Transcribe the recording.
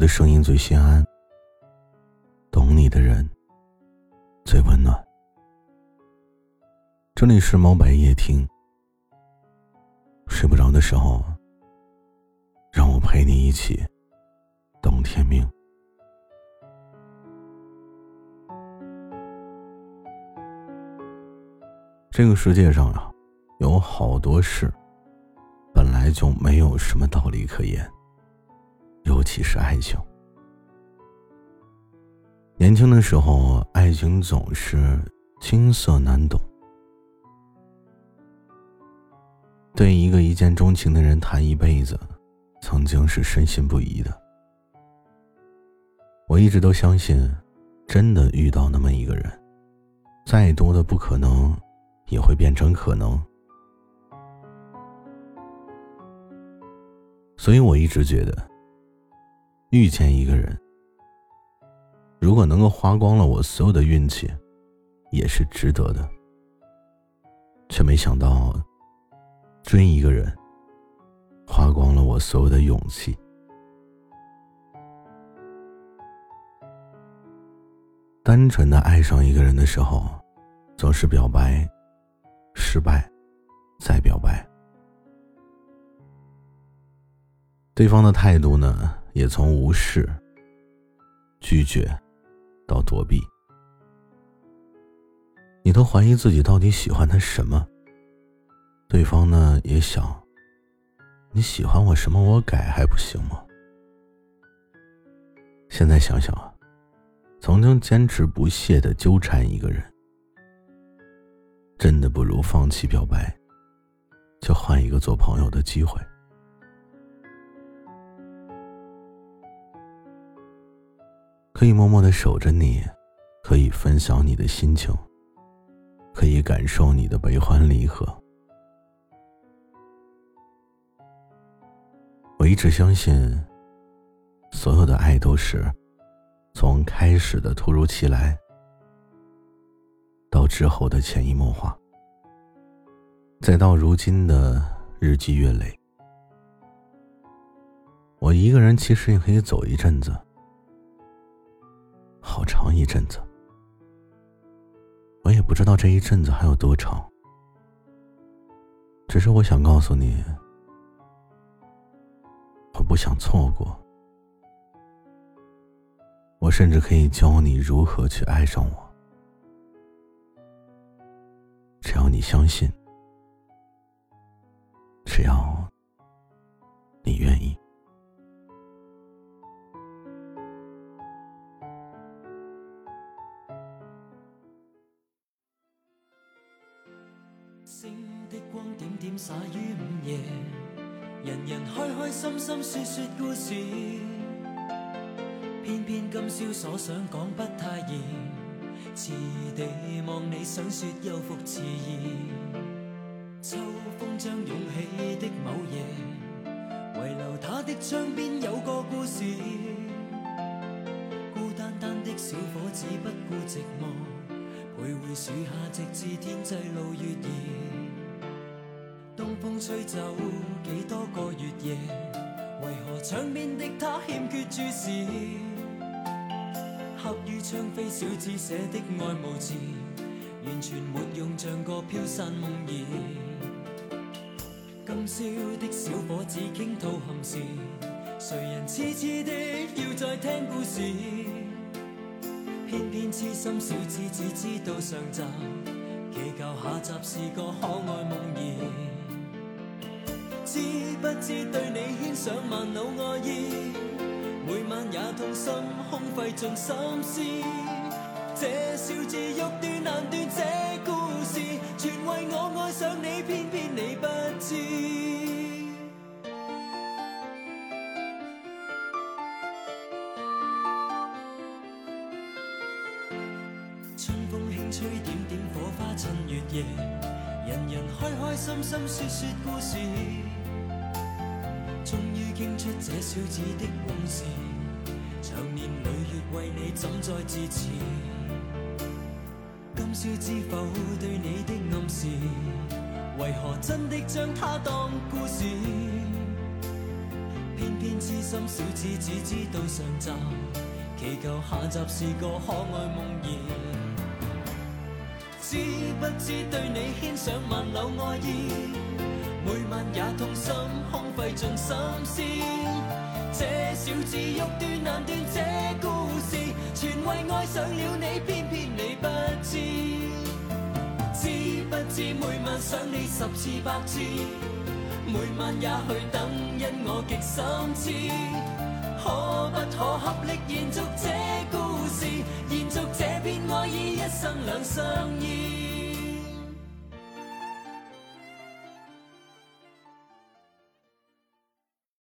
的声音最心安，懂你的人最温暖。这里是猫白夜听，睡不着的时候，让我陪你一起等天明。这个世界上啊，有好多事本来就没有什么道理可言。其实爱情，年轻的时候，爱情总是青涩难懂。对一个一见钟情的人谈一辈子，曾经是深信不疑的。我一直都相信，真的遇到那么一个人，再多的不可能，也会变成可能。所以我一直觉得。遇见一个人，如果能够花光了我所有的运气，也是值得的。却没想到，追一个人，花光了我所有的勇气。单纯的爱上一个人的时候，总是表白，失败，再表白，对方的态度呢？也从无视、拒绝到躲避，你都怀疑自己到底喜欢他什么。对方呢也想，你喜欢我什么，我改还不行吗？现在想想啊，曾经坚持不懈的纠缠一个人，真的不如放弃表白，就换一个做朋友的机会。可以默默的守着你，可以分享你的心情，可以感受你的悲欢离合。我一直相信，所有的爱都是从开始的突如其来，到之后的潜移默化，再到如今的日积月累。我一个人其实也可以走一阵子。长一阵子，我也不知道这一阵子还有多长。只是我想告诉你，我不想错过。我甚至可以教你如何去爱上我，只要你相信，只要星的光点点洒于午夜，人人开开心心说说故事。偏偏今宵所想讲不太易，迟地望你想说又复迟疑。秋风将涌起的某夜，遗留他的窗边有个故事。徘徊树下，直至天际露月儿。东风吹走几多个月夜，为何窗边的他欠缺注视？刻于窗扉小字写的爱慕字，完全没用，像个飘散梦儿。今宵的小伙子倾吐憾事，谁人痴痴的要再听故事？偏偏痴心小子只知道上集，祈求下集是个可爱梦儿。知不知对你牵上万缕爱意，每晚也痛心空费尽心思。这笑字欲断难断，这故事全为我爱上你，偏偏你不知。吹，点点火花衬月夜，人人开开心心说说故事，终于倾出这小子的往事，长年累月为你怎再自持？今宵知否对你的暗示，为何真的将它当故事？偏偏痴痴心小子只知道上集，祈求下集是个可爱梦儿。知不知对你牵上万缕爱意，每晚也痛心空费尽心思。这小子欲断难断，这故事全为爱上了你，偏偏你不知。知不知每晚想你十次百次，每晚也去等，因我极心痴。可不可合力延续这故事，生两相依。